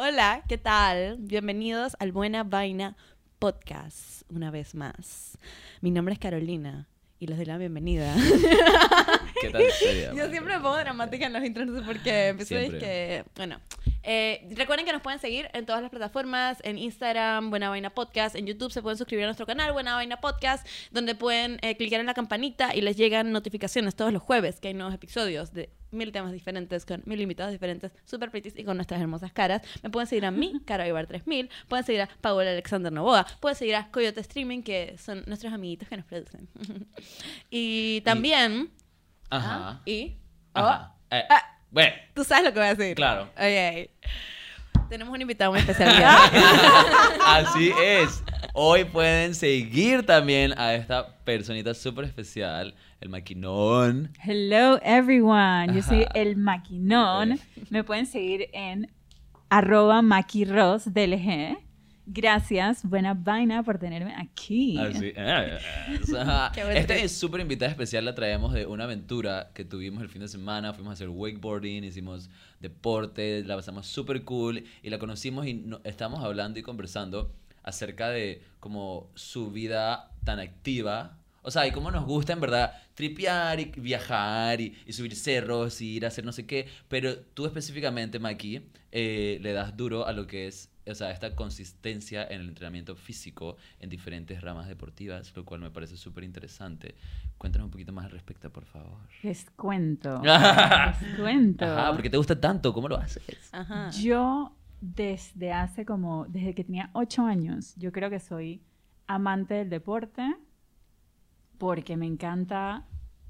Hola, ¿qué tal? Bienvenidos al Buena Vaina Podcast, una vez más. Mi nombre es Carolina y les doy la bienvenida. ¿Qué tal sería? Yo siempre me pongo dramática en los intros, no sé por qué. Empecé a decir Siempre. que, bueno, eh, recuerden que nos pueden seguir en todas las plataformas, en Instagram, Buena Vaina Podcast, en YouTube se pueden suscribir a nuestro canal, Buena Vaina Podcast, donde pueden eh, clicar en la campanita y les llegan notificaciones todos los jueves que hay nuevos episodios de mil temas diferentes, con mil invitados diferentes, super pretties y con nuestras hermosas caras. Me pueden seguir a mí, Caro Ibar 3000, pueden seguir a Paola Alexander Novoa, pueden seguir a Coyote Streaming, que son nuestros amiguitos que nos producen. y también... Ajá. Ah, y... Ajá. Eh, Ah. Bueno, Tú sabes lo que voy a decir. claro. Ok. Tenemos un invitado muy especial. Así es. Hoy pueden seguir también a esta personita súper especial, el maquinón. Hello everyone, yo soy el maquinón. Me pueden seguir en arroba maquirosdlg. Gracias, buena vaina por tenerme aquí. Así es. Esta es súper invitada especial, la traemos de una aventura que tuvimos el fin de semana. Fuimos a hacer wakeboarding, hicimos deporte, la pasamos súper cool y la conocimos y no- estábamos hablando y conversando acerca de como su vida tan activa. O sea, y cómo nos gusta en verdad tripear y viajar y, y subir cerros y ir a hacer no sé qué. Pero tú específicamente, Maki, eh, le das duro a lo que es, o sea, esta consistencia en el entrenamiento físico en diferentes ramas deportivas, lo cual me parece súper interesante. Cuéntanos un poquito más al respecto, por favor. Les cuento. les cuento. Ajá, ¿por qué te gusta tanto? ¿Cómo lo haces? Ajá. Yo desde hace como, desde que tenía ocho años, yo creo que soy amante del deporte porque me encanta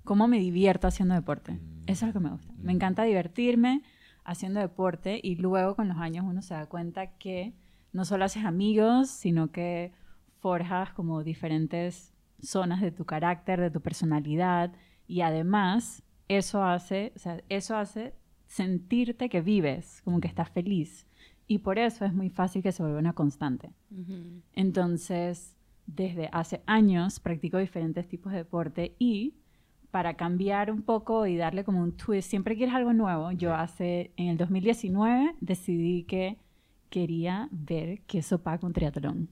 cómo me divierto haciendo deporte. Eso es lo que me gusta. Me encanta divertirme haciendo deporte y luego con los años uno se da cuenta que no solo haces amigos, sino que forjas como diferentes zonas de tu carácter, de tu personalidad y además eso hace, o sea, eso hace sentirte que vives, como que estás feliz. Y por eso es muy fácil que se vuelva una constante. Entonces, desde hace años practico diferentes tipos de deporte y para cambiar un poco y darle como un twist, siempre quieres algo nuevo. Yo hace, en el 2019 decidí que quería ver qué sopa con triatlón.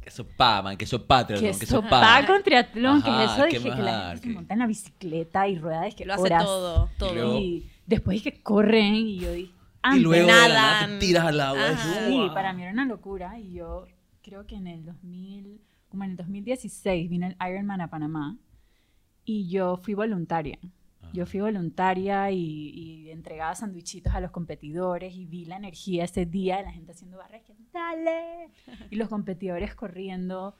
Que sopa, man, que sopa, Que triatlón, que sopa sopa. con triatlón, que Ajá, es eso de ¿qué que, que la gente se monta en la bicicleta y rueda de que Lo hace horas. todo, todo. luego- Y después es que corren y yo dije, Y luego nadan. nada te tiras al agua. Ajá. Sí, para mí era una locura y yo creo que en el 2000, como en el 2016 vino el Ironman a Panamá y yo fui voluntaria. Yo fui voluntaria y, y entregaba sandwichitos a los competidores y vi la energía ese día de la gente haciendo barras que dale y los competidores corriendo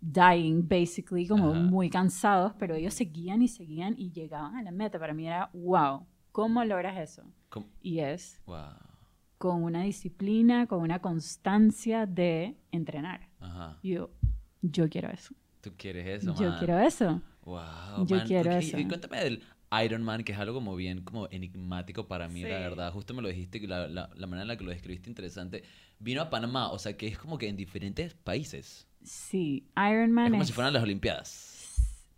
dying basically como Ajá. muy cansados pero ellos seguían y seguían y llegaban a la meta para mí era wow cómo logras eso ¿Cómo? y es Wow. con una disciplina, con una constancia de entrenar. Ajá. Yo, yo quiero eso. ¿Tú quieres eso, yo man? quiero eso. Wow, Yo man. quiero Ok, eso. Y cuéntame del Iron Man, que es algo como bien como enigmático para mí, la verdad. Justo me lo dijiste, que la, la, la manera en la que lo describiste interesante. Vino a Panamá, o sea que es como que en diferentes países. Sí, Ironman es como es... si fueran las Olimpiadas.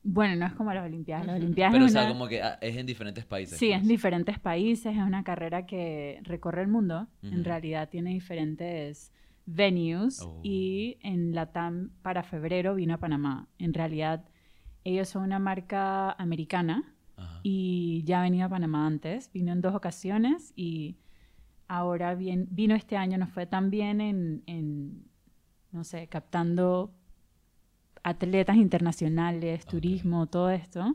Bueno, no es como las Olimpiadas. Las. Olimpiadas Pero, o es sea, una... como que ah, es en diferentes países. Sí, es en pues. diferentes países, es una carrera que recorre el mundo. En realidad tiene diferentes venues Oh. y en Latam para febrero vino a Panamá. En realidad ellos son una marca americana Ajá. y ya ha venido a Panamá antes. Vino en dos ocasiones y ahora bien, vino este año, nos fue tan bien en, en, no sé, captando atletas internacionales, Ok. turismo, todo esto.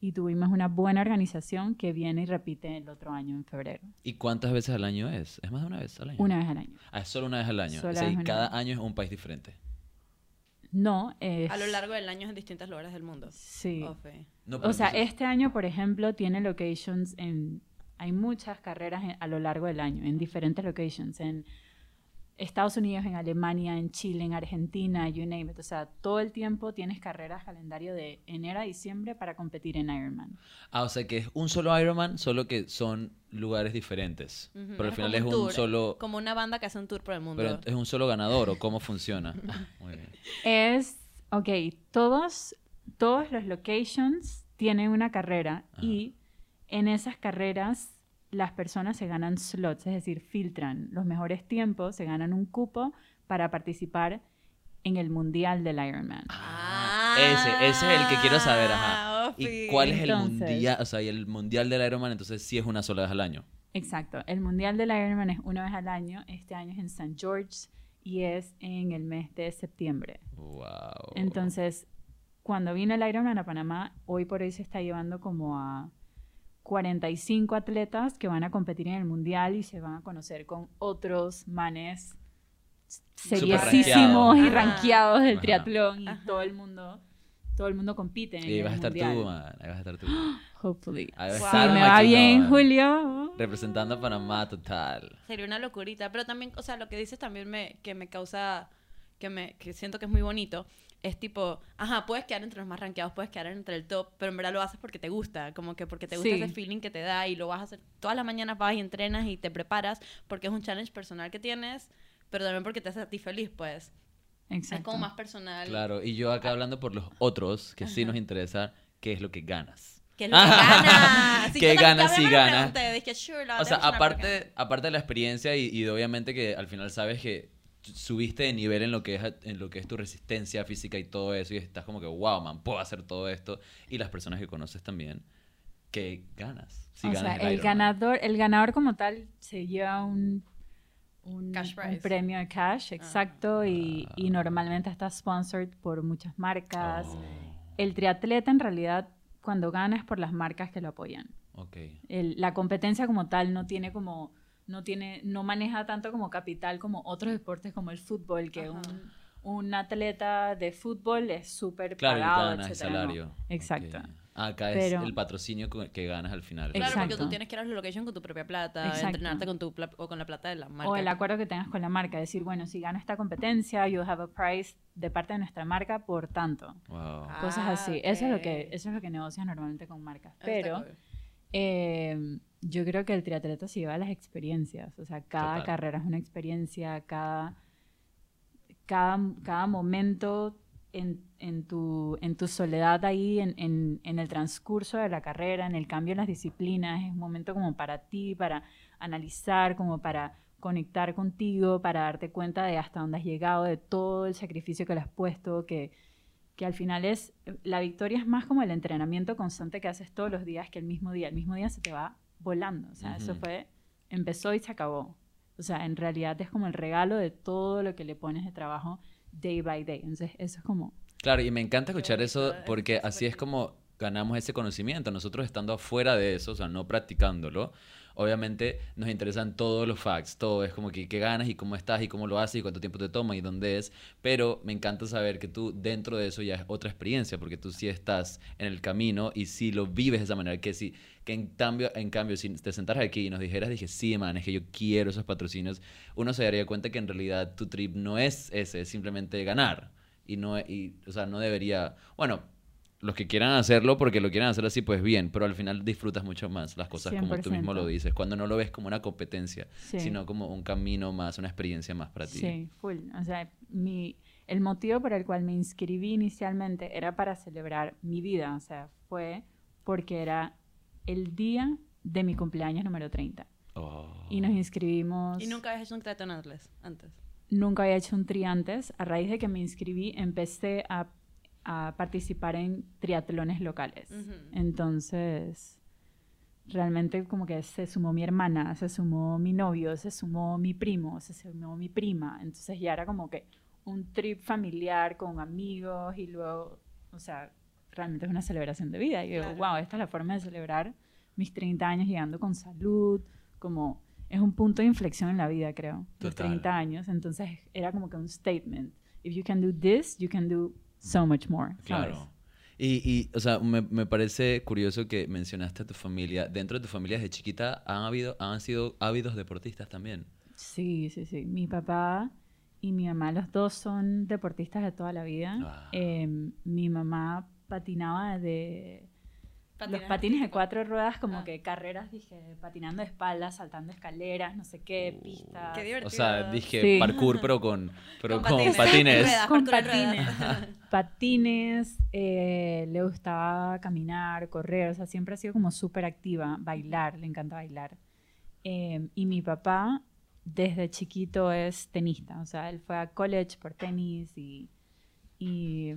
Y tuvimos una buena organización que viene y repite el otro año en febrero. ¿Y cuántas veces al año es? ¿Es más de una vez al año? Una vez al año. Ah, es solo una vez al año. Solo o sea, es y cada año es un país diferente. No, es... A lo largo del año en distintos lugares del mundo. Sí. Ofe. No, pero O sea, entonces- este año, por ejemplo, tiene locations en... Hay muchas carreras en- a lo largo del año, en diferentes locations. En Estados Unidos, en Alemania, en Chile, en Argentina, you name it. O sea, todo el tiempo tienes carreras calendario de enero a diciembre para competir en Ironman. Ah, o sea que es un solo Ironman, solo que son lugares diferentes. Ujú, Pero al final es un un tour, solo... Como una banda que hace un tour por el mundo. Pero es un solo ganador o cómo funciona. Muy bien. Es, ok, todos, todos los locations tienen una carrera Ajá. y en esas carreras las personas se ganan slots, es decir, filtran los mejores tiempos, se ganan un cupo para participar en el mundial del Ironman. Ah, ese, ese es el que quiero saber, ajá. ¿Y cuál es el mundial? O sea, y el mundial del Ironman entonces sí es una sola vez al año. Exacto, el mundial del Ironman es una vez al año, este año es en St. George y es en el mes de septiembre. Wow. Entonces, cuando vino el Ironman a Panamá, hoy por hoy se está llevando como a 45 atletas que van a competir en el mundial y se van a conocer con otros manes seriosísimos y rankeados. ranqueados del Ajá. triatlón y Ajá. todo el mundo todo el mundo compite en Y el vas a estar mundial. tú, man. Ahí vas a estar tú. Hopefully. Ahí Wow. Si estar, me va bien. Julio. Representando a Panamá total. Sería una locurita. Pero también, o sea, lo que dices también me, que me causa, que me que siento que es muy bonito, es tipo, ajá, puedes quedar entre los más rankeados, puedes quedar entre el top, pero en verdad lo haces porque te gusta, como que porque te gusta Sí. ese feeling que te da y lo vas a hacer todas las mañanas, vas y entrenas y te preparas porque es un challenge personal que tienes, pero también porque te hace a ti feliz, pues. Exacto. Es como más personal. Claro, y yo acá hablando por los otros, que sí nos interesa, ¿qué es lo que ganas? Que que ganas. Sí, ¿Qué yo también- ganas ya si pregunté, dije, sure, la O sea, aparte, aparte de la experiencia y, y de obviamente que al final sabes que subiste de nivel en lo que es en lo que es tu resistencia física y todo eso y estás como que wow man puedo hacer todo esto y las personas que conoces también que ganas si o ganas sea, el ganador, el ganador como tal se lleva un, un, Cash un premio de cash, exacto, y, y Ah. normalmente está sponsored por muchas marcas. Oh, El triatleta en realidad cuando gana es por las marcas que lo apoyan. ok. El- la competencia como tal no tiene como no tiene no maneja tanto como capital como otros deportes como el fútbol que Ajá. un, un atleta de fútbol es súper Claro, pagado, ganas el etcétera, no. salario. Exacto. Ok. Acá Pero- es el patrocinio que ganas al final. Claro, porque Exacto. tú tienes que ir a la location con tu propia plata, Exacto. entrenarte con tu o con la plata de la marca. O el acuerdo que tengas con la marca, decir, bueno, si gano esta competencia, you have a price de parte de nuestra marca por tanto. Wow. Ah, Cosas así. Eso es lo que eso es lo que negocias normalmente con marcas. Pero eh, yo creo que el triatleta se lleva las experiencias. O sea, cada Total. carrera es una experiencia, cada, cada, cada momento en, en tu, en tu soledad ahí, en, en, en el transcurso de la carrera, en el cambio en las disciplinas, es un momento como para ti, para analizar, como para conectar contigo, para darte cuenta de hasta dónde has llegado, de todo el sacrificio que le has puesto, que, que al final es, la victoria es más como el entrenamiento constante que haces todos los días que el mismo día. El mismo día se te va volando. O sea, eso Ujú. fue, empezó y se acabó. O sea, en realidad es como el regalo de todo lo que le pones de trabajo day by day. Entonces, eso es como, Claro, y me encanta escuchar eso eso porque así es como ganamos ese conocimiento. Nosotros estando afuera de eso, o sea, no practicándolo, obviamente nos interesan todos los facts, todo es como que qué ganas y cómo estás y cómo lo haces y cuánto tiempo te toma y dónde es, pero me encanta saber que tú dentro de eso ya es otra experiencia porque tú sí estás en el camino y sí lo vives de esa manera que sí que en cambio en cambio si te sentaras aquí y nos dijeras dije sí man es que yo quiero esos patrocinios uno se daría cuenta que en realidad tu trip no es ese es simplemente ganar y no y o sea no debería bueno los que quieran hacerlo porque lo quieran hacer así pues bien pero al final disfrutas mucho más las cosas como tú mismo lo 100%. dices cuando no lo ves como una competencia Sí. sino como un camino más una experiencia más para ti Sí, full. O sea, mi, el motivo por el cual me inscribí inicialmente era para celebrar mi vida. O sea, fue porque era el día de mi cumpleaños número 30. Oh. Y nos inscribimos. Y nunca habías hecho un triatlón antes. Nunca había hecho un tri antes. A raíz de que me inscribí, empecé a, a participar en triatlones locales. Entonces, realmente como que se sumó mi hermana, se sumó mi novio, se sumó mi primo, se sumó mi prima. Entonces ya era como que un trip familiar con amigos y luego, o sea, realmente es una celebración de vida. Y yo digo, Claro. wow, esta es la forma de celebrar mis 30 años llegando con salud, como es un punto de inflexión en la vida, creo, los Total. 30 años. Entonces era como que un statement. If you can do this, you can do so much more. ¿sabes? Claro. Y, y, o sea, me, me parece curioso que mencionaste a tu familia. Dentro de tu familia desde chiquita han habido, han sido ávidos deportistas también. Sí, sí, sí. Mi papá y mi mamá, los dos son deportistas de toda la vida. Ah. Eh, mi mamá patinaba de los Patinaje patines de cuatro ruedas, como Ah. que carreras, dije, patinando de espaldas, saltando escaleras, no sé qué, Uh, pistas. Qué divertido. O sea, dije Sí. parkour, pero con, pero Con con, patines. patines. Ruedas. Con patines. patines, eh, le gustaba caminar, correr, o sea, siempre ha sido como súper activa, bailar, le encanta bailar. Eh, y mi papá, desde chiquito, es tenista, o sea, él fue a college por tenis y, y,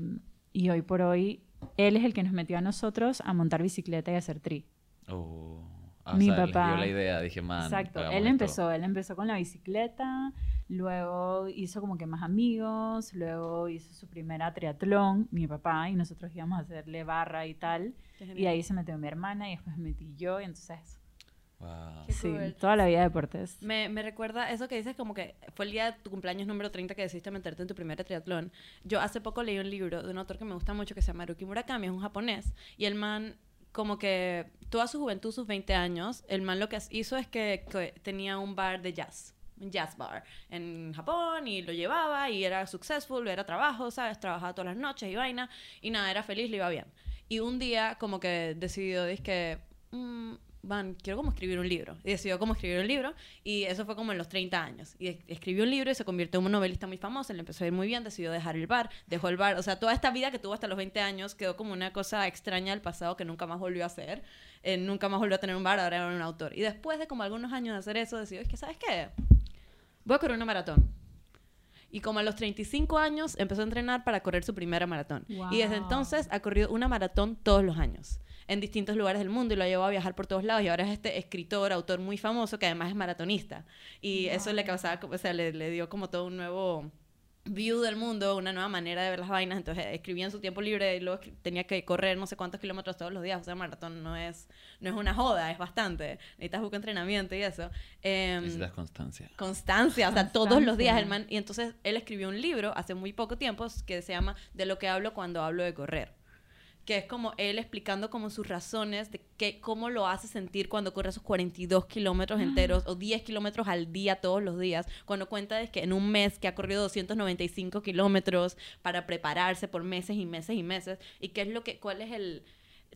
y hoy por hoy, él es el que nos metió a nosotros a montar bicicleta y a hacer tri. Oh. Ah, Mi o sea, les papá. dio la idea, dije, man. Exacto, él esto". empezó, él empezó con la bicicleta, luego hizo como que más amigos, luego hizo su primera triatlón, mi papá, y nosotros íbamos a hacerle barra y tal, y ahí se metió mi hermana y después me metí yo, y entonces, Wow. Sí, cool. toda la vida de deportes. Me, me recuerda eso que dices como que fue el día de tu cumpleaños número 30 que decidiste meterte en tu primer triatlón. Yo hace poco leí un libro de un autor que me gusta mucho que se llama Haruki Murakami, es un japonés, y el man como que toda su juventud, sus 20 años, el man lo que hizo es que, que tenía un bar de jazz, un jazz bar en Japón y lo llevaba y era successful, era trabajo, ¿sabes? Trabajaba todas las noches y vaina y nada, era feliz, le iba bien. Y un día como que decidió, dice que, "Mm, van, quiero como escribir un libro. Y decidió como escribir un libro y eso fue como en los 30 años. Y es- escribió un libro y se convirtió en un novelista muy famoso, le empezó a ir muy bien, decidió dejar el bar, dejó el bar. O sea, toda esta vida que tuvo hasta los 20 años quedó como una cosa extraña del pasado que nunca más volvió a hacer. Eh, nunca más volvió a tener un bar, ahora era un autor. Y después de como algunos años de hacer eso, decidió, es que, ¿sabes qué? Voy a correr una maratón. Y como a los 35 años empezó a entrenar para correr su primera maratón. Y desde Wow. entonces ha corrido una maratón todos los años en distintos lugares del mundo y lo ha llevado a viajar por todos lados y ahora es este escritor, autor muy famoso que además es maratonista. Y eso le causaba, o sea, le, le dio como todo un nuevo view del mundo, una nueva manera de ver las vainas. Entonces escribía en su tiempo libre y luego tenía que correr no sé cuántos kilómetros todos los días. O sea, maratón no es, no es una joda, es bastante. Necesitas buscar entrenamiento y eso. Em, Necesitas constancia. constancia, o sea, todos los días el Constancia. man. Y entonces él escribió un libro hace muy poco tiempo que se llama De lo que hablo cuando hablo de correr. Que es como él explicando como sus razones de que, cómo lo hace sentir cuando corre esos 42 kilómetros enteros o 10 kilómetros al día todos los días. Cuando cuenta de que en un mes que ha corrido 295 kilómetros para prepararse por meses y meses y meses. Y qué es lo que, cuál es el,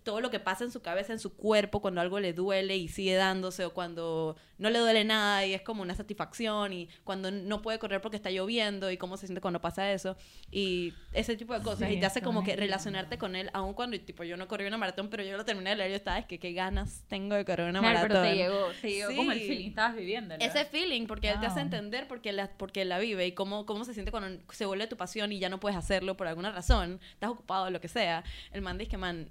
todo lo que pasa en su cabeza, en su cuerpo, cuando algo le duele y sigue dándose, o cuando no le duele nada y es como una satisfacción, y cuando no puede correr porque está lloviendo, y cómo se siente cuando pasa eso, y ese tipo de cosas. Sí, y te hace como que relacionarte con él, aun cuando, tipo, yo no corrí una maratón, pero yo lo terminé de leer y yo estaba, es que qué ganas tengo de correr una Claro, maratón. pero te llegó, te llegó como el feeling, estabas viviendo. Ese feeling, porque él te hace entender porque la, porque la vive y cómo, cómo se siente cuando se vuelve tu pasión y ya no puedes hacerlo por alguna razón, estás ocupado, lo que sea. El man dice que, man,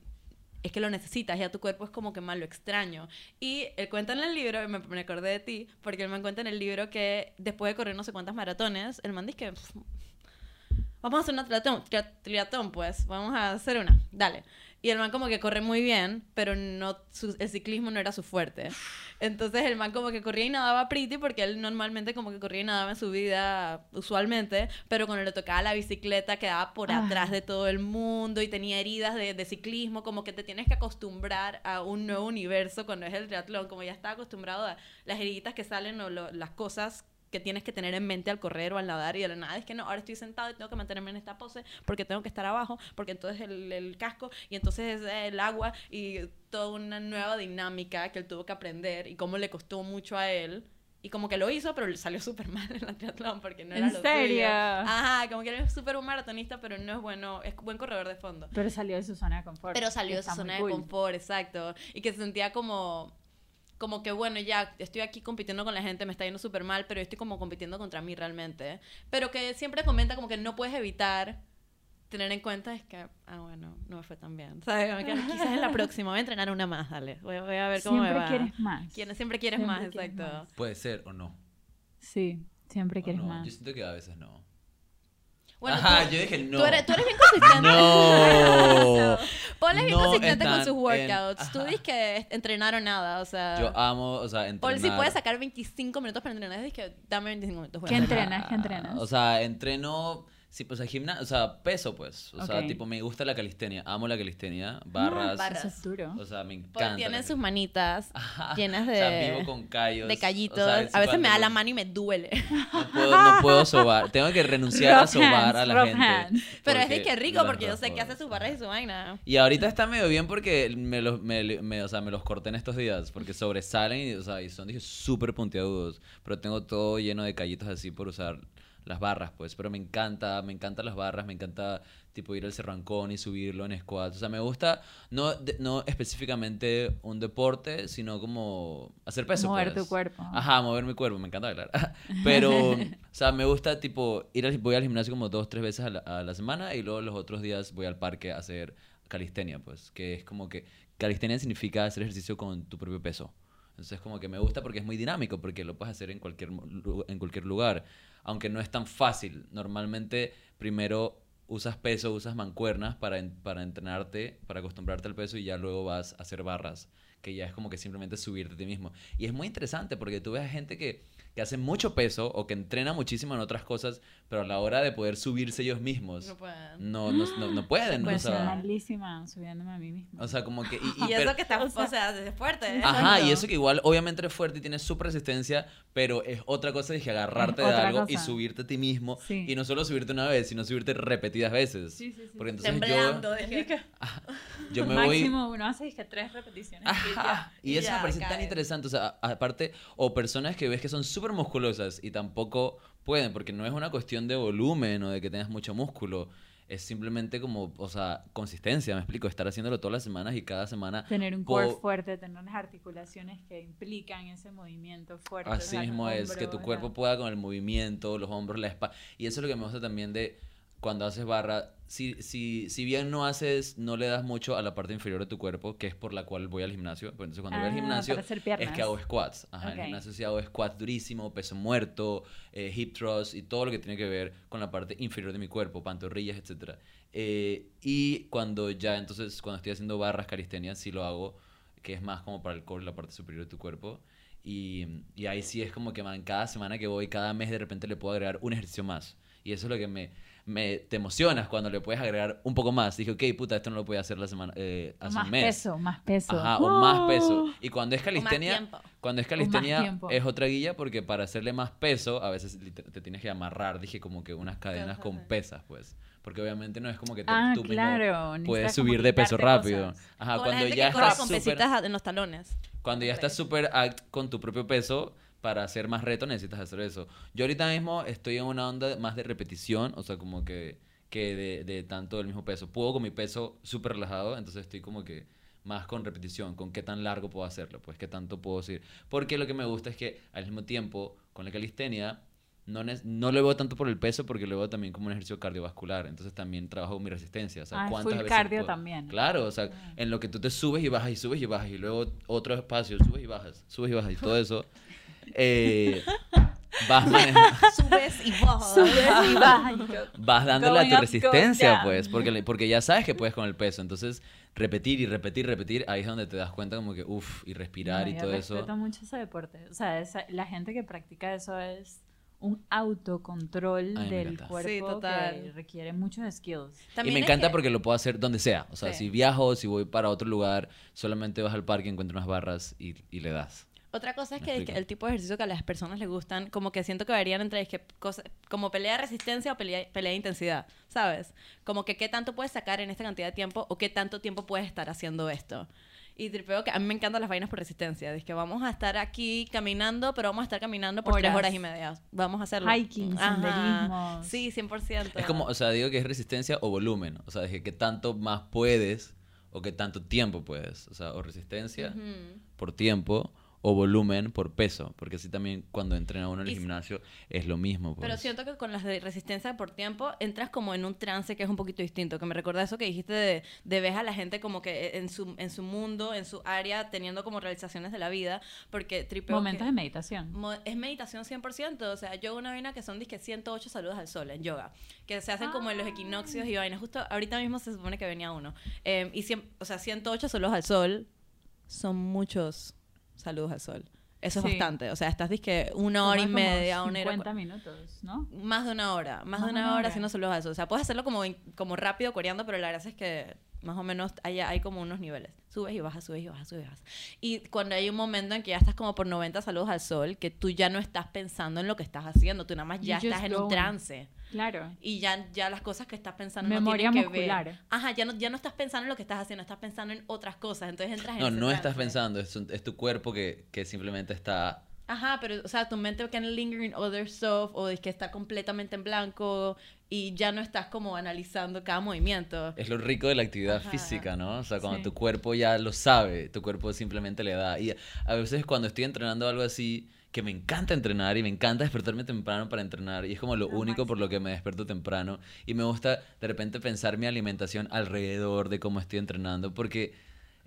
es que lo necesitas, ya tu cuerpo es como que más lo extraño. Y él cuenta en el libro, me, me acordé de ti, porque el man cuenta en el libro que después de correr no sé cuántas maratones, el man dice que... "Pff, Vamos a hacer una triatlón, tria- triatlón, pues. Vamos a hacer una. Dale. Y el man como que corre muy bien, pero no su- el ciclismo no era su fuerte. Entonces el man como que corría y nadaba pretty porque él normalmente como que corría y nadaba en su vida usualmente, pero cuando le tocaba la bicicleta quedaba por Ah. atrás de todo el mundo y tenía heridas de, de ciclismo, como que te tienes que acostumbrar a un nuevo universo cuando es el triatlón, como ya está acostumbrado a las heridas que salen o lo- las cosas que tienes que tener en mente al correr o al nadar y de la nada es que no, ahora estoy sentado y tengo que mantenerme en esta pose porque tengo que estar abajo, porque entonces el, el casco y entonces el agua y toda una nueva dinámica que él tuvo que aprender y cómo le costó mucho a él. Y como que lo hizo, pero le salió súper mal en la triatlón porque no ¿En era lo serio? suyo. Ajá, como que él es súper un maratonista, pero no es bueno, es buen corredor de fondo. Pero salió de su zona de confort. Pero salió de su zona de cool. confort, exacto. Y que se sentía como, como que, bueno, ya estoy aquí compitiendo con la gente, me está yendo súper mal, pero yo estoy como compitiendo contra mí realmente. Pero que siempre comenta como que no puedes evitar tener en cuenta es que, ah, bueno, no me fue tan bien. ¿Sabes? Quizás en la próxima voy a entrenar una más, dale. Voy, voy a ver cómo Siempre me va. quieres más. Quien- siempre quieres Siempre más, quieres exacto. más. Puede ser o no. Sí, siempre O quieres no. más. Yo siento que a veces no. Bueno, Ajá, tú, yo dije no. tú eres, tú eres bien consistente. No. Paul es bien No consistente con sus en- workouts. Tú ajá. dices que entrenar o nada, o sea... Yo amo, o sea, entrenar. Paul si puede sacar 25 minutos para entrenar, es que dame 25 minutos. ¿Qué entrenas? ¿Qué entrenas? O sea, entreno Sí, pues, o sea, gimna- o sea, peso, pues. O sea, Ok. tipo, me gusta la calistenia. Amo la calistenia. Barras. barras. Eso es duro. O sea, me Porque encanta. tiene la sus manitas Ajá. llenas de, O sea, vivo con callos. de o callitos. sea, a veces me da la mano y me duele. No puedo, no puedo sobar. Tengo que renunciar a Rough sobar a hands, la rough gente. hands. Pero es de que rico porque yo sé que hace sus barras y su vaina. Y ahorita está medio bien porque me los, me, me- o sea, me los corté en estos días. Porque sobresalen y, o sea, y son, dije, súper puntiagudos. Pero tengo todo lleno de callitos así por usar las barras, pues. Pero me encanta, me encantan las barras, me encanta, tipo, ir al cerrancón y subirlo en squats. O sea, me gusta, no, de- no específicamente un deporte, sino como hacer peso, Mover pues. tu cuerpo. Ajá, mover mi cuerpo, me encanta bailar. Pero, o sea, me gusta, tipo, ir al, voy al gimnasio como dos, tres veces a la, a la semana y luego los otros días voy al parque a hacer calistenia, pues, que es como que calistenia significa hacer ejercicio con tu propio peso. Entonces, como que me gusta porque es muy dinámico, porque lo puedes hacer en cualquier, en cualquier lugar, aunque no es tan fácil. Normalmente, primero usas peso, usas mancuernas para, para entrenarte, para acostumbrarte al peso y ya luego vas a hacer barras, que ya es como que simplemente subirte a ti mismo. Y es muy interesante porque tú ves a gente que, que hace mucho peso o que entrena muchísimo en otras cosas, pero a la hora de poder subirse ellos mismos, No pueden. no, no, no, no pueden. Pues o sea, malísima subiéndome a mí misma. o sea, como que... Y, y- Y, pero- eso que está, o o sea, sea, es fuerte. ¿eh? Ajá, y eso que igual obviamente eres fuerte y tienes súper resistencia, pero es otra cosa de que agarrarte de algo y cosa. subirte a ti mismo. Sí. Y no solo subirte una vez, sino subirte repetidas veces. Sí, sí, sí. Porque entonces Temblando. dije, yo, yo me voy... Máximo uno hace que tres repeticiones. y Ajá. ya. Y eso Ya, me parece tan cae. interesante. O sea, aparte, o personas que ves que son súper musculosas y tampoco pueden, porque no es una cuestión de volumen o de que tengas mucho músculo. Es simplemente como, o sea, consistencia, me explico, estar haciéndolo todas las semanas y cada semana. Tener un core fuerte, tener unas articulaciones que implican ese movimiento fuerte. Así mismo es, que tu cuerpo pueda con el movimiento, los hombros, la espalda. Y eso es lo que me gusta también de cuando haces barra. Si, si, si bien no haces, no le das mucho a la parte inferior de tu cuerpo, que es por la cual voy al gimnasio. Entonces cuando voy al Ah, gimnasio es que hago squats. Ajá, en Ok. el gimnasio sí hago squats durísimo, peso muerto, eh, hip thrust y todo lo que tiene que ver con la parte inferior de mi cuerpo, pantorrillas, etcétera. Eh, y cuando ya, entonces, cuando estoy haciendo barras calistenias, sí lo hago, que es más como para el core, la parte superior de tu cuerpo. Y, y ahí sí es como que, man, cada semana que voy, cada mes de repente le puedo agregar un ejercicio más. Y eso es lo que me, me te emocionas cuando le puedes agregar un poco más. Dije, ok, puta, esto no lo podía hacer la semana, eh, hace Más un mes. peso, más peso. Ajá, o más peso. ¡Oh! Y cuando es más calistenia, cuando es más calistenia es otra guía porque para hacerle más peso, a veces te, te tienes que amarrar, dije, como que unas cadenas con pesas, pues. Porque obviamente no es como que te- Ah, tú claro. puedes subir de peso rápido. cosas. Ajá, Como la cuando gente ya que corre estás con súper pesitas en los talones. cuando ya estás súper act con tu propio peso, para hacer más reto necesitas hacer eso. Yo ahorita mismo estoy en una onda más de repetición, o sea, como que, que de, de tanto del mismo peso. Puedo con mi peso súper relajado, entonces estoy como que más con repetición, con qué tan largo puedo hacerlo, pues qué tanto puedo seguir. Porque lo que me gusta es que al mismo tiempo, con la calistenia, no, no lo veo tanto por el peso porque lo veo también como un ejercicio cardiovascular. Entonces también trabajo mi resistencia. O sea, Ah, cuántas full veces cardio puedo- también. Claro, o sea, Ah. en lo que tú te subes y bajas y subes y bajas y luego otro espacio, subes y bajas, subes y bajas y todo eso. eh, vas, manejando- Subes y bajas. Subes y bajas. vas dándole a tu resistencia, pues, porque, porque ya sabes que puedes con el peso. Entonces, repetir y repetir, repetir, ahí es donde te das cuenta como que, uff, y respirar No, y todo eso. respeto mucho ese deporte. O sea, esa- la gente que practica eso es un autocontrol me del encanta. cuerpo Sí, total. que requiere muchos skills. Y me encanta que- porque lo puedo hacer donde sea. O sea, Sí. si viajo, si voy para otro lugar, solamente vas al parque, encuentras unas barras y, y le das. Otra cosa es que, que el tipo de ejercicio que a las personas les gustan, como que siento que varían entre es que cosa- como pelea de resistencia o pelea, pelea de intensidad, ¿sabes? Como que qué tanto puedes sacar en esta cantidad de tiempo o qué tanto tiempo puedes estar haciendo esto. Y tripeo que a mí me encantan las vainas por resistencia. Es que vamos a estar aquí caminando, pero vamos a estar caminando por tres Horas. horas y media. Vamos a hacerlo. Hiking, senderismos. Sí, 100%. Es como, o sea, digo que es resistencia o volumen. O sea, de que qué tanto más puedes o qué tanto tiempo puedes. O sea, o resistencia Ujú. por tiempo o volumen por peso. Porque así también cuando entrena uno en el Y gimnasio es lo mismo. Pues. Pero siento que con las de resistencia por tiempo entras como en un trance que es un poquito distinto. Que me recuerda eso que dijiste de, de ves a la gente como que en su, en su mundo, en su área, teniendo como realizaciones de la vida. Porque tripeo. Momentos que- de meditación. Mo- Es meditación 100%, o sea, yo una vaina que son disque 108 saludos al sol en yoga, que se hacen como en los equinoccios y vainas. Justo ahorita mismo se supone que venía uno. Eh, y, cien- o sea, 108 saludos al sol son muchos saludos al sol. Eso Sí. es bastante. O sea, estás disque una hora y media, una hora. 50 minutos, ¿no? Más de una hora, más, Más de una, una hora hora. haciendo solo eso. O sea, puedes hacerlo como, como rápido, coreando, pero la gracia es que más o menos hay, hay como unos niveles. Subes y bajas, subes y bajas, subes y bajas. Y cuando hay un momento en que ya estás como por 90 saludos al sol, que tú ya no estás pensando en lo que estás haciendo, tú nada más ya estás en un trance. Claro. Y ya, ya las cosas que estás pensando Memoria no tienen que muscular. ver. Ajá, ya no, ya no estás pensando en lo que estás haciendo, estás pensando en otras cosas. Entonces entras en No, no estás trance. pensando, es, un- es tu cuerpo que, que simplemente está... Ajá, pero, o sea, tu mente can linger in other stuff o es que está completamente en blanco y ya no estás como analizando cada movimiento. Es lo rico de la actividad Ajá. física, ¿no? O sea, cuando Sí. tu cuerpo ya lo sabe, tu cuerpo simplemente le da. Y a veces cuando estoy entrenando algo así, que me encanta entrenar y me encanta despertarme temprano para entrenar, y es como lo único por lo que me despierto temprano, y me gusta de repente pensar mi alimentación alrededor de cómo estoy entrenando, porque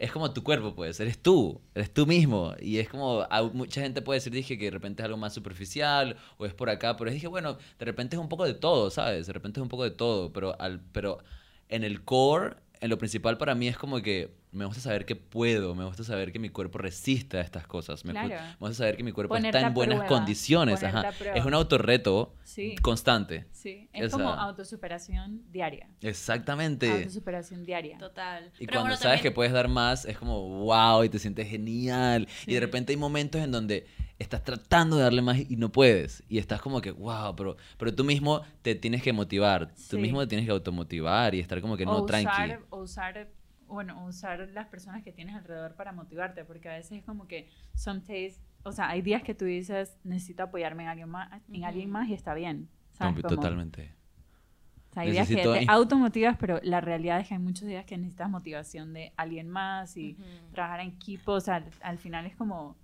es como tu cuerpo, pues, eres tú, eres tú mismo, y es como, mucha gente puede decir, dije, que de repente es algo más superficial, o es por acá, pero dije, bueno, de repente es un poco de todo, ¿sabes? De repente es un poco de todo, pero, al, pero en el core, en lo principal para mí es como que me gusta saber que puedo, me gusta saber que mi cuerpo resiste a estas cosas, me, Claro. me gusta saber que mi cuerpo Ponerte está en buenas prueba, condiciones, ajá. Es un autorreto Sí. constante. Sí. Es Esa- como autosuperación diaria. Exactamente. Autosuperación diaria. Total. Y Pero cuando bueno, sabes que puedes dar más, es como wow, y te sientes genial. Y de repente hay momentos en donde estás tratando de darle más y no puedes. Y estás como que wow, pero, pero tú mismo te tienes que motivar. Tú mismo te tienes que automotivar y estar como que no, tranqui. usar, o usar, bueno, usar las personas que tienes alrededor para motivarte, porque a veces es como que some days, o sea, hay días que tú dices, necesito apoyarme en alguien más, en alguien más y está bien. No, ¿sabes? Como- totalmente. O sea, hay días que Necesito te automotivas, pero la realidad es que hay muchos días que necesitas motivación de alguien más y trabajar en equipo, o sea, al, al final es como...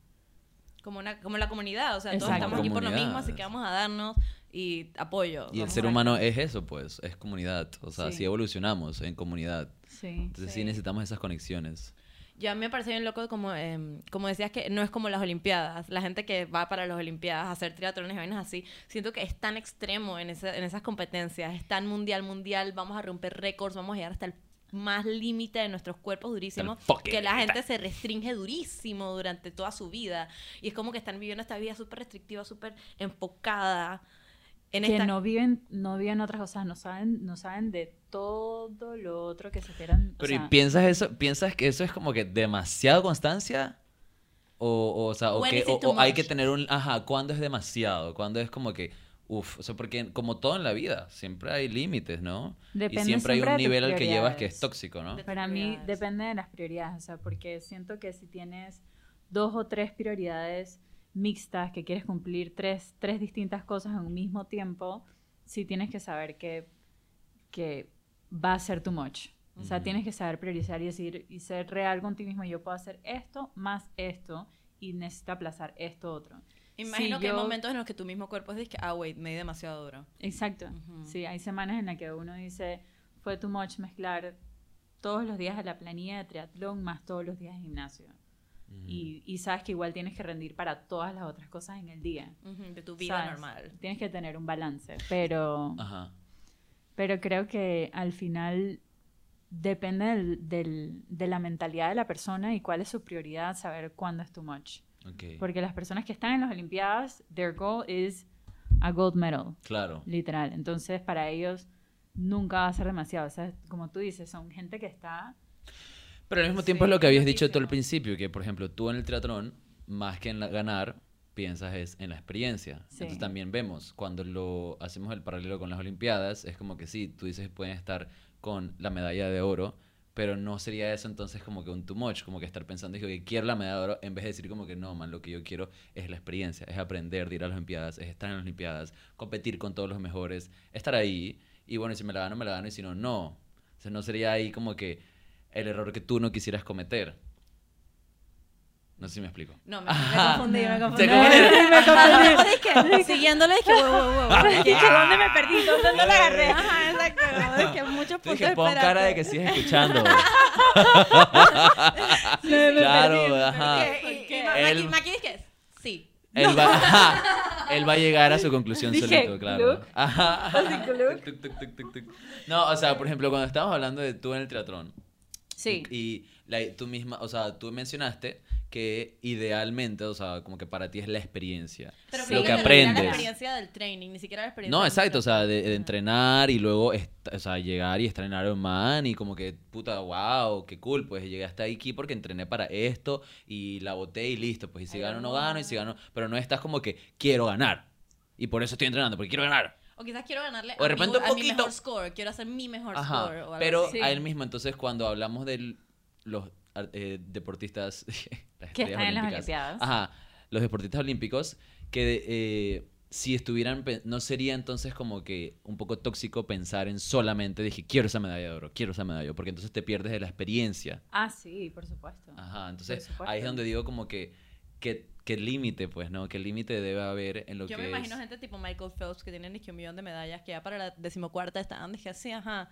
Como, una, como la comunidad, o sea, todos Exacto. estamos aquí por lo mismo, así que vamos a darnos y apoyo. Y el ser a- humano es eso, pues, es comunidad. O sea, Sí. si evolucionamos en comunidad. Sí. Entonces sí. Sí. necesitamos esas conexiones. Yo a mí me parece bien loco como, em, como decías que no es como las Olimpiadas. La gente que va para las Olimpiadas a hacer triatlones y vainas así, siento que es tan extremo en, ese- en esas competencias. Es tan mundial, mundial. Vamos a romper récords, vamos a llegar hasta el más límite de nuestros cuerpos durísimo. Hasta el fucking Que la gente se restringe durísimo durante toda su vida. Y es como que están viviendo esta vida súper restrictiva, súper enfocada. En que esta... no viven, no viven otras cosas, no saben, no saben de todo lo otro que se quieran. o Pero sea, ¿y piensas eso? ¿Piensas que eso es como que demasiado constancia? O, o, o sea, o, que, o- hay much? que tener un... Ajá, ¿cuándo es demasiado? ¿Cuándo es como que... Uf, o sea, porque como todo en la vida, siempre hay límites, ¿no? Depende y siempre hay siempre un de tus nivel al que llevas que es tóxico, ¿no? Para mí depende de las prioridades, o sea, porque siento que si tienes dos o tres prioridades mixtas que quieres cumplir tres, tres distintas cosas en un mismo tiempo, sí tienes que saber que, que va a ser too much. O sea, tienes que saber priorizar y decir y ser real contigo mismo. Yo puedo hacer esto más esto y necesito aplazar esto otro. Imagino Si que hay momentos en los que tu mismo cuerpo es de que, ah, wait, me di demasiado duro. Exacto. Ujú. Sí, hay semanas en las que uno dice, fue too much mezclar todos los días de la planilla de triatlón más todos los días de gimnasio. Y, y sabes que igual tienes que rendir para todas las otras cosas en el día. De tu vida ¿sabes? normal. Tienes que tener un balance, pero, Ajá. pero creo que al final depende del, del- de la mentalidad de la persona y cuál es su prioridad, saber cuándo es too much. Ok. Porque las personas que están en las Olimpiadas, their goal is a gold medal. Claro. literal. Entonces, para ellos nunca va a ser demasiado. O sea, como tú dices, son gente que está... Pero al mismo tiempo es lo que habías dicho tú al principio, que por ejemplo tú en el triatlón, más que en la- ganar, piensas es en la experiencia. Sí. Entonces también vemos, cuando lo hacemos el paralelo con las Olimpiadas, es como que sí, tú dices pueden estar con la medalla de oro, pero no sería eso entonces como que un too much, como que estar pensando que quiero la medalla de oro, en vez de decir como que no, man, lo que yo quiero es la experiencia, es aprender de ir a las Olimpiadas, es estar en las Olimpiadas, competir con todos los mejores, estar ahí, y bueno, si me la gano, me la gano, y si no, no. O sea, no sería ahí como que el error que tú no quisieras cometer. No sé si me explico. No, me, me confundí, me Te confundí. confundí. me confundí. Siguiéndole, es que, wow, wow, ¿Dónde me perdí? ¿Dónde no la agarré? Ajá, exacto. Es que muchos puntos dije, pon cara de que sigues escuchando. Claro, ajá. ¿Qué? Y- Maki- Maki es que sí. Él va, ajá. Él va a llegar a su conclusión Dije, solito, claro. "Gluck". Ajá. "Gluck". Tuc, tuc, tuc. No, o sea, por ejemplo, cuando estábamos hablando de tú en el triatlón, Sí. Y, y la- tú misma, o sea, tú mencionaste que idealmente, o sea, como que para ti es la experiencia. Pero Sí. Lo que te refiere a la aprendes. experiencia del training, ni siquiera la experiencia No, exacto, o sea, de, entrenar y luego o sea, llegar y estar en Iron Man y como que, puta, wow, qué cool, pues llegué hasta aquí porque entrené para esto y la boté y listo, pues y si gano no gano y si gano, pero no estás como que quiero ganar y por eso estoy entrenando, porque quiero ganar. O quizás quiero ganarle O de a, mi, repente un a mi poquito. mejor score, quiero hacer mi mejor score. Ajá, o algo pero así. a él mismo, entonces cuando hablamos de los eh, deportistas Que están en las Olimpiadas. Ajá, los deportistas olímpicos que eh, si estuvieran, no sería entonces como que un poco tóxico pensar en solamente, dije, quiero esa medalla de oro, quiero esa medalla porque entonces te pierdes de la experiencia. Ah, sí, por supuesto. Ajá, entonces supuesto. ahí es donde digo como que, que, que límite, pues, ¿no? Que límite debe haber en lo Yo que me imagino es... gente tipo Michael Phelps que tienen un millón de medallas que ya para la decimocuarta estaban, dije así, ajá,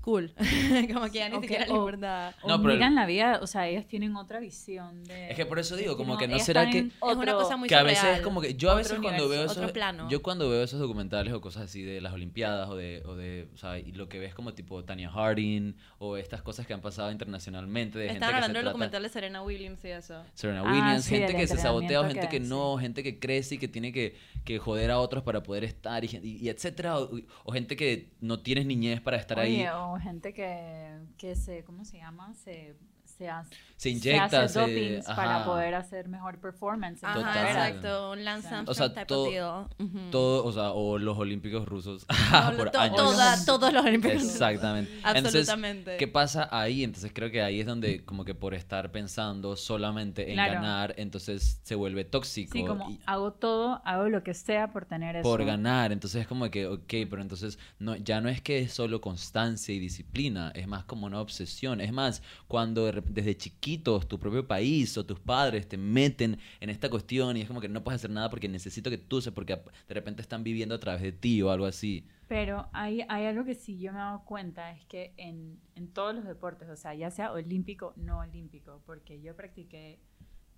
cool. Como que ya ni siquiera o- importaba. O No, pero el- miran la vida, o sea, ellos tienen otra visión de... Es que por eso digo, como que no será están que- en Es una otro- cosa muy que a veces es como que yo a Otro veces cuando universo, veo otro esos plano. yo cuando veo esos documentales o cosas así de las olimpiadas o de o de o sea, y lo que ves como tipo Tanya Harding o estas cosas que han pasado internacionalmente de gente Estaban que se hablando del trata documental de Serena Williams y eso. Serena Ah, Williams, sí, gente que se sabotea o gente que, que- no, gente que crece y que tiene que, que joder a otros para poder estar y, y- y etcétera o, o gente que no tienes niñez para estar ahí, Oye, gente que, que se, ¿cómo se llama? Se, se hace, se inyecta, hace se- dopings para ajá. poder hacer mejor performance. Ajá, Total. exacto. Un Lance O sea, Armstrong o sea, type todo- of deal. Ujú. todo, o sea, o los olímpicos rusos No, por to- años. toda- todos los olímpicos. Exactamente. Absolutamente. Entonces, ¿qué pasa ahí? Entonces creo que ahí es donde como que por estar pensando solamente en Claro. ganar, entonces se vuelve tóxico. Sí, como y- hago todo, hago lo que sea por tener eso. por ganar, entonces es como que, ok, pero entonces no, ya no es que es solo constancia y disciplina, es más como una obsesión. Es más, cuando desde chiquitos tu propio país o tus padres te meten en esta cuestión y es como que no puedes hacer nada porque necesito que tú seas, porque de repente están viviendo a través de ti o algo así. Pero hay, hay algo que sí yo me he dado cuenta, es que en, en todos los deportes, o sea, ya sea olímpico o no olímpico, porque yo practiqué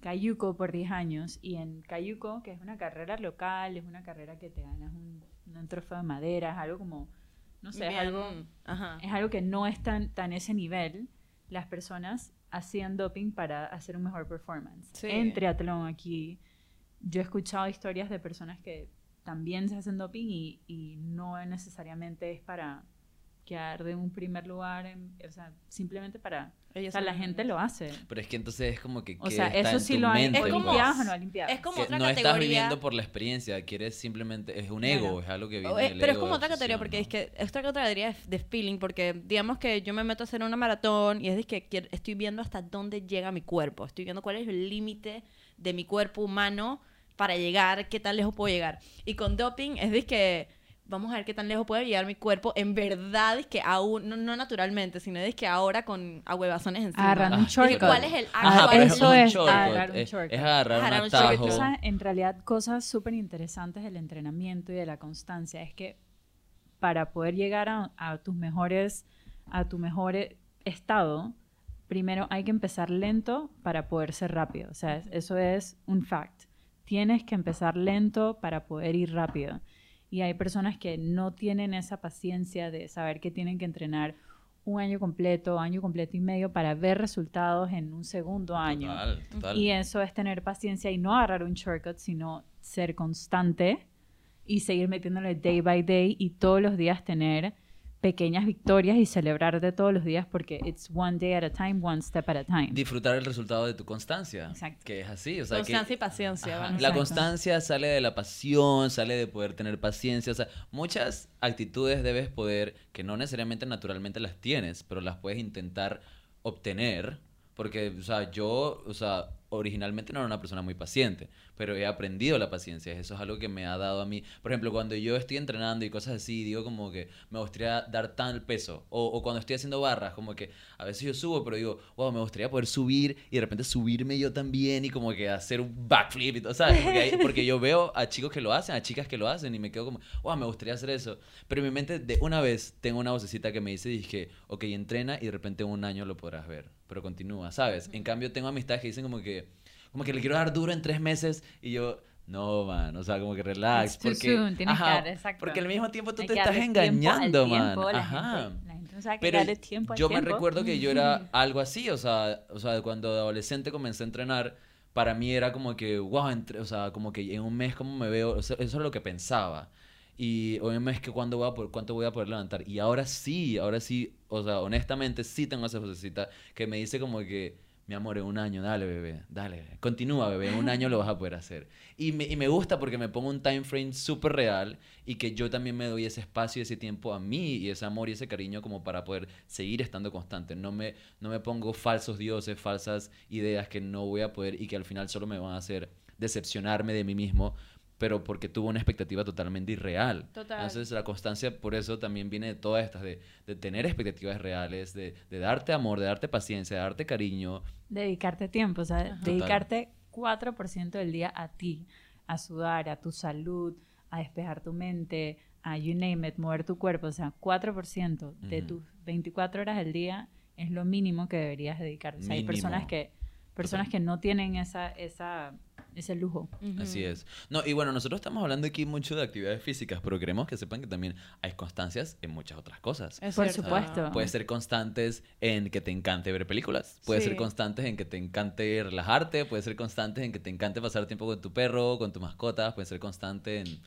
Cayuco por 10 años y en Cayuco, que es una carrera local, es una carrera que te ganas un, un trofeo de madera, es algo como, no sé, es algo, Ajá. es algo que no es tan, tan ese nivel, las personas hacían doping para hacer un mejor performance. Sí. En triatlón aquí, yo he escuchado historias de personas que también se hacen doping y, y no necesariamente es para quedar de un primer lugar, en- o sea, simplemente para... O Ellos sea, son la gente lo hace. Pero es que entonces es como que... O ¿qué sea, está eso sí lo hay, mente, Es como- olimpiadas o no olimpiadas. Es como Que otra no estás categoría. viviendo por la experiencia, quieres simplemente, es un Claro. ego, es algo que viene O, del pero es ego, como de otra categoría, porque ¿no? es que es otra categoría de, de feeling, porque digamos que yo me meto a hacer una maratón y es de que quiero- estoy viendo hasta dónde llega mi cuerpo, estoy viendo cuál es el límite de mi cuerpo humano para llegar, qué tan lejos puedo llegar. Y con doping es de que vamos a ver qué tan lejos puede llegar mi cuerpo, en verdad es que aún, no, no naturalmente, sino es que ahora con ahuevazones encima. Agarrando Ah, un shortcut. ¿Cuál es el Ajá, pero es eso un es shortcut, agarrar un es, shortcut. es agarrar Agarrar un un atajo. sabes, en realidad, cosas súper interesantes del entrenamiento y de la constancia es que para poder llegar a, a tus mejores, a tu mejor eh, estado, primero hay que empezar lento para poder ser rápido. O sea, es- eso es un fact. Tienes que empezar lento para poder ir rápido. Y hay personas que no tienen esa paciencia de saber que tienen que entrenar un año completo, año completo y medio para ver resultados en un segundo año. Total, total. Y eso es tener paciencia y no agarrar un shortcut, sino ser constante y seguir metiéndole day by day y todos los días tener pequeñas victorias y celebrar de todos los días porque it's one day at a time, one step at a time. Disfrutar el resultado de tu constancia. Exacto. Que es así, o sea, que- Constancia y paciencia. Ajá. La constancia sale de la pasión, sale de poder tener paciencia, o sea, muchas actitudes debes poder, que no necesariamente naturalmente las tienes, pero las puedes intentar obtener, porque, o sea, yo, o sea, originalmente no era una persona muy paciente, pero he aprendido la paciencia, eso es algo que me ha dado a mí, por ejemplo, cuando yo estoy entrenando y cosas así, digo como que me gustaría dar tal peso, o, o cuando estoy haciendo barras, como que a veces yo subo, pero digo, wow, me gustaría poder subir y de repente subirme yo también y como que hacer un backflip y todo, ¿sabes? Porque, hay- porque yo veo a chicos que lo hacen, a chicas que lo hacen y me quedo como, wow, me gustaría hacer eso. Pero en mi mente de una vez tengo una vocecita que me dice, dije, ok, entrena y de repente en un año lo podrás ver, pero continúa, ¿sabes? En cambio tengo amistades que dicen como que, como que le quiero dar duro en tres meses y yo... No, man, o sea, como que relax. It's porque, soon, tienes que ajá, dar, porque al mismo tiempo tú Hay te estás darle tiempo engañando, man. tiempo, Ajá. gente- la gente no sabe que Pero tiempo yo me recuerdo que yo era algo así, o sea, o sea, cuando de adolescente comencé a entrenar, para mí era como que, wow, entre- o sea, como que en un mes cómo me veo, o sea, eso es lo que pensaba. Y o en un mes que cuándo voy a poder, cuánto voy a poder levantar. Y ahora sí, ahora sí, o sea, honestamente sí tengo esa vocecita que me dice como que, mi amor, en un año, dale, bebé, dale, continúa, bebé, en un año lo vas a poder hacer. Y me, y me gusta porque me pongo un time frame súper real y que yo también me doy ese espacio y ese tiempo a mí y ese amor y ese cariño como para poder seguir estando constante. No me, no me pongo falsos dioses, falsas ideas que no voy a poder y que al final solo me van a hacer decepcionarme de mí mismo, pero porque tuve una expectativa totalmente irreal. Total. Entonces la constancia por eso también viene de todas estas, de, de tener expectativas reales, de, de darte amor, de darte paciencia, de darte cariño. Dedicarte tiempo, o sea, Ajá. dedicarte 4% del día a ti, a sudar, a tu salud, a despejar tu mente, a you name it, mover tu cuerpo, o sea, 4% de Ujú. tus 24 horas del día es lo mínimo que deberías dedicarte. O sea, hay personas Mínimo. que personas que no tienen esa esa ese lujo. Ujú. Así es. No, y bueno, nosotros estamos hablando aquí mucho de actividades físicas, pero queremos que sepan que también hay constancias en muchas otras cosas. Es Por cierto. supuesto. Puedes ser constantes en que te encante ver películas. Puedes Sí. ser constantes en que te encante relajarte. Puedes ser constantes en que te encante pasar tiempo con tu perro, con tus mascotas. Puedes ser constante en,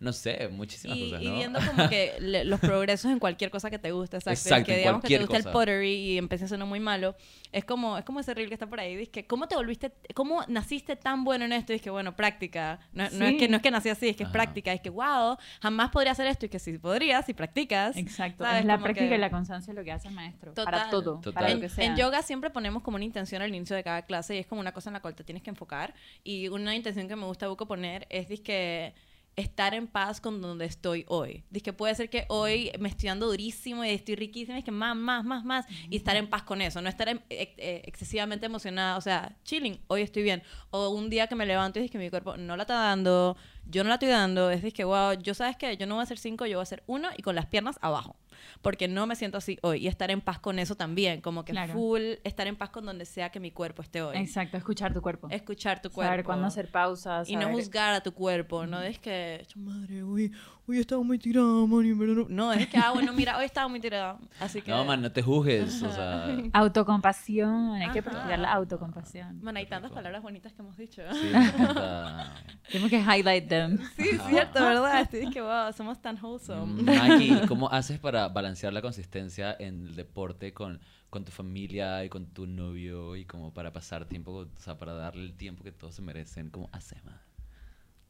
no sé, muchísimas Y, cosas, y ¿no? viendo como que le- los progresos en cualquier cosa que te gusta, exacto. Exacto, que digamos que te gusta el pottery y empieza siendo muy malo, es como, es como ese reel que está por ahí, dice que ¿cómo te volviste, cómo naciste tan bueno en esto? Y es que bueno, práctica. No, no es Sí. que no es que nací así, es que es Ajá. práctica. Es que wow, jamás podría hacer esto y que si podrías, si practicas. Exacto, ¿sabes? es la Como práctica que- y la constancia lo que hace el maestro Total. para todo, Total. para lo En, que sea. en yoga siempre ponemos como una intención al inicio de cada clase y es como una cosa en la cual te tienes que enfocar. Y una intención que me gusta Buco poner es que estar en paz con donde estoy hoy. Dice que puede ser que hoy me estoy dando durísimo y estoy riquísima es que más, más, más, más y estar en paz con eso, no estar em- eh, eh, excesivamente emocionada, o sea, chilling, hoy estoy bien. O un día que me levanto y es que mi cuerpo no la está dando, yo no la estoy dando, es que wow, yo sabes que yo no voy a hacer cinco, yo voy a hacer uno y con las piernas abajo, porque no me siento así hoy y estar en paz con eso también, como que Claro. full estar en paz con donde sea que mi cuerpo esté hoy. Exacto, escuchar tu cuerpo. Escuchar tu cuerpo. Saber cuándo hacer pausas. Y no juzgar a tu cuerpo, no es que, "Chu madre, hoy, hoy estaba muy tirada, man, pero no. No, es que, ah, bueno, mira, hoy estaba muy tirada. Así que. No, man, no te juzgues. O sea, Autocompasión, hay que Ajá. practicar la autocompasión. Man, hay tantas palabras bonitas que hemos dicho. sí. Tenemos que highlight them. Sí, es cierto, ¿verdad? Estoy que, wow, somos tan wholesome. Mm, Maggie, ¿cómo haces para balancear la consistencia en el deporte con, con tu familia y con tu novio y como para pasar tiempo, o sea, para darle el tiempo que todos se merecen? ¿Cómo haces, man?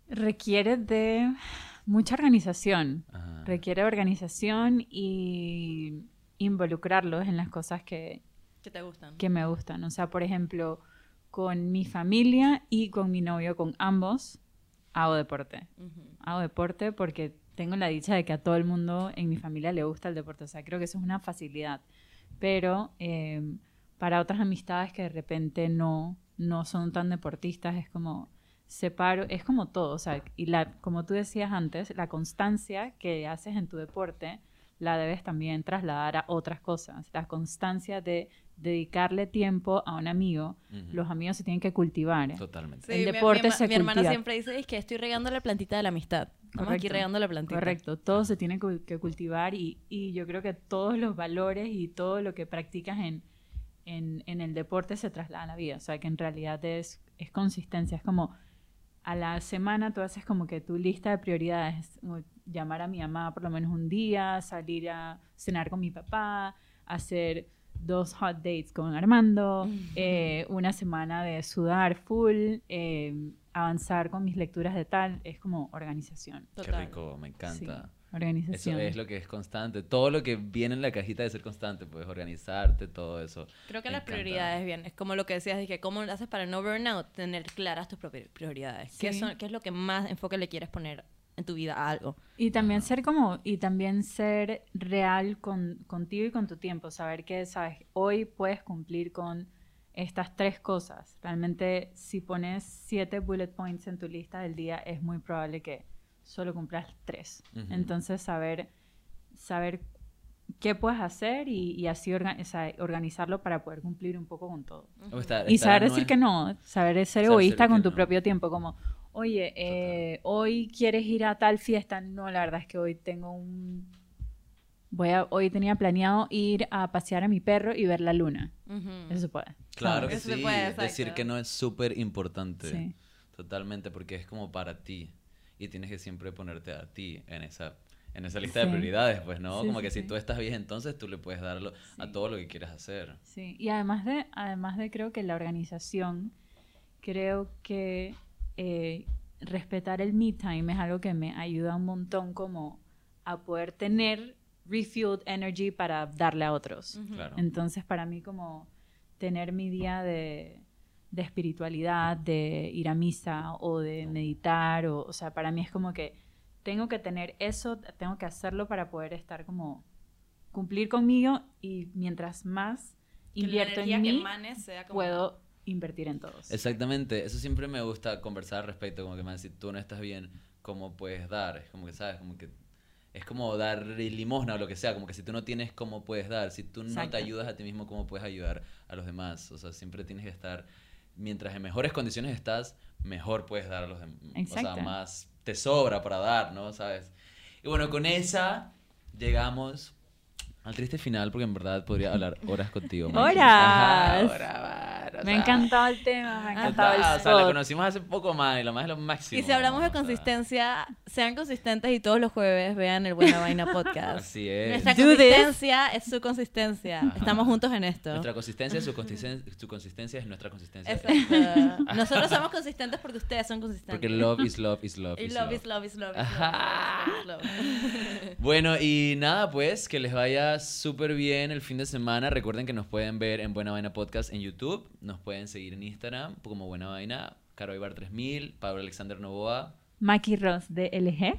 Requiere de mucha organización. Ajá. Requiere organización y involucrarlos en las cosas que, ¿Qué te gustan? que me gustan. O sea, por ejemplo, con mi familia y con mi novio, con ambos, hago deporte. Hago deporte porque tengo la dicha de que a todo el mundo en mi familia le gusta el deporte. O sea, creo que eso es una facilidad. Pero eh, para otras amistades que de repente no, no son tan deportistas, es como separo, es como todo. O sea, y la, como tú decías antes, la constancia que haces en tu deporte la debes también trasladar a otras cosas. La constancia de dedicarle tiempo a un amigo. Ujú. Los amigos se tienen que cultivar. ¿eh? Totalmente. El mi- deporte mi, se Mi hermana cultiva. siempre dice es que estoy regando la plantita de la amistad. Estamos aquí Correcto. regando la plantita. Correcto, todo se tiene que, que cultivar y, y yo creo que todos los valores y todo lo que practicas en, en, en el deporte se traslada a la vida. O sea, que en realidad es, es consistencia. Es como a la semana tú haces como que tu lista de prioridades, llamar a mi mamá por lo menos un día, salir a cenar con mi papá, hacer dos hot dates con Armando, eh, una semana de sudar full, eh, avanzar con mis lecturas de tal, es como organización. Qué rico, me encanta. Organización. es lo que es constante. Todo lo que viene en la cajita de ser constante, puedes organizarte, todo eso. Creo que Me las encanta. prioridades, bien, es como lo que decías, dije, ¿cómo lo haces para no burnout? Tener claras tus propi- prioridades. ¿Qué, Sí. son, ¿Qué es lo que más enfoque le quieres poner en tu vida a algo? Y también ser como, y también ser real con, contigo y con tu tiempo, saber que, sabes, hoy puedes cumplir con estas tres cosas. Realmente, si pones siete bullet points en tu lista del día, es muy probable que solo cumplas tres. Entonces, saber, saber qué puedes hacer y, y así orga- o sea, organizarlo para poder cumplir un poco con todo. Estar- Y saber no decir es- que no, saber ser Saber egoísta con tu no. propio tiempo, como, oye, eh, hoy quieres ir a tal fiesta, no, la verdad es que hoy tengo un voy a, hoy tenía planeado ir a pasear a mi perro y ver la luna. Eso se puede. Claro que Eso sí. puede, Decir que no es súper importante. Sí. Totalmente, porque es como para ti. Y tienes que siempre ponerte a ti en esa, en esa lista de prioridades, pues, ¿no? Sí, como sí, que si tú estás bien, entonces tú le puedes darlo a todo lo que quieras hacer. Sí, y además de, además de creo que la organización, creo que eh, respetar el me time es algo que me ayuda un montón como a poder tener refueled energy para darle a otros. Claro. Entonces para mí como tener mi día de, de espiritualidad, de ir a misa o de meditar, o, o sea, para mí es como que tengo que tener eso, tengo que hacerlo para poder estar como cumplir conmigo y mientras más invierto en mí, como- puedo invertir en todos. Exactamente, eso siempre me gusta conversar al respecto, como que man, si tú no estás bien, ¿cómo puedes dar? Es como que, ¿sabes? Como que es como dar limosna o lo que sea, como que si tú no tienes, ¿cómo puedes dar? Si tú no Exacto. te ayudas a ti mismo, ¿cómo puedes ayudar a los demás? O sea, siempre tienes que estar, mientras en mejores condiciones estás, mejor puedes dar a los demás. O sea, Exacto. más te sobra para dar, ¿no? ¿Sabes? Y bueno, con esa llegamos al triste final, porque en verdad podría hablar horas contigo. ¡Horas! Ajá, horas, Me ha encantado el tema, me ha encantado el Ah, o sea, la conocimos hace poco más y lo más es lo máximo. Y si hablamos de consistencia, sean consistentes y todos los jueves vean el Buena Vaina Podcast. Así es. Nuestra consistencia es su consistencia. Estamos juntos en esto. Nuestra consistencia, su consistencia, su consistencia es nuestra consistencia. Exacto. Nosotros somos consistentes porque ustedes son consistentes. Porque love is love is love Y love is love is love. is Ajá. love, is love. Bueno, y nada, pues que les vaya súper bien el fin de semana. Recuerden que nos pueden ver en Buena Vaina Podcast en YouTube. Nos pueden seguir en Instagram como Buena Vaina. Caro Ibar 3000, Pablo Alexander Novoa Maki Ross de LG.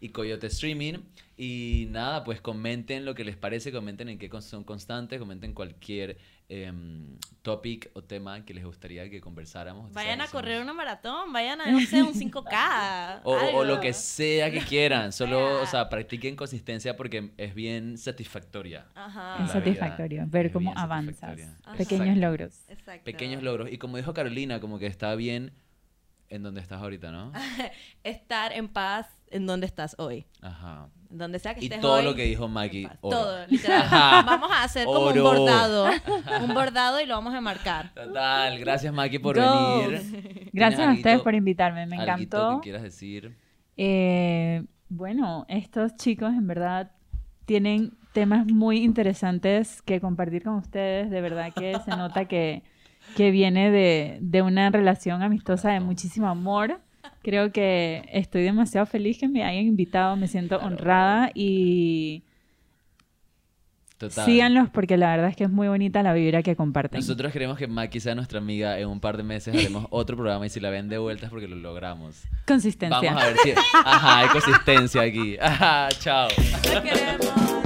y Coyote Streaming. Y nada, pues comenten lo que les parece, comenten en qué son constantes, comenten cualquier em, topic o tema que les gustaría que conversáramos. Vayan a correr una maratón, vayan a, no sé, un 5K. O, lo que sea que quieran, solo, o sea. practiquen consistencia porque es bien satisfactoria. Ajá. Es vida satisfactorio ver es cómo avanzas. Pequeños Exacto. logros. Exacto. Pequeños logros. Y como dijo Carolina, como que está bien en donde estás ahorita, ¿no? Estar en paz en donde estás hoy. Ajá. En donde sea que Y estés todo hoy, lo que dijo Maggie. oro. Todo, literal. Ajá. Vamos a hacer como un Oro. bordado. Un bordado y lo vamos a marcar. Total, gracias Maggie por Go. venir. Gracias a ¿Tienes ustedes por invitarme, me encantó. que quieras decir? Eh, bueno, estos chicos en verdad tienen temas muy interesantes que compartir con ustedes. De verdad que se nota que, que viene de, de una relación amistosa de muchísimo amor. Creo que estoy demasiado feliz que me hayan invitado, me siento honrada y Total. síganlos porque la verdad es que es muy bonita la vibra que comparten. Nosotros queremos que Maki sea nuestra amiga. En un par de meses haremos otro programa y si la ven de vuelta es porque lo logramos. Consistencia. Vamos a ver si... Ajá, hay consistencia aquí. Ajá, chao. Los queremos.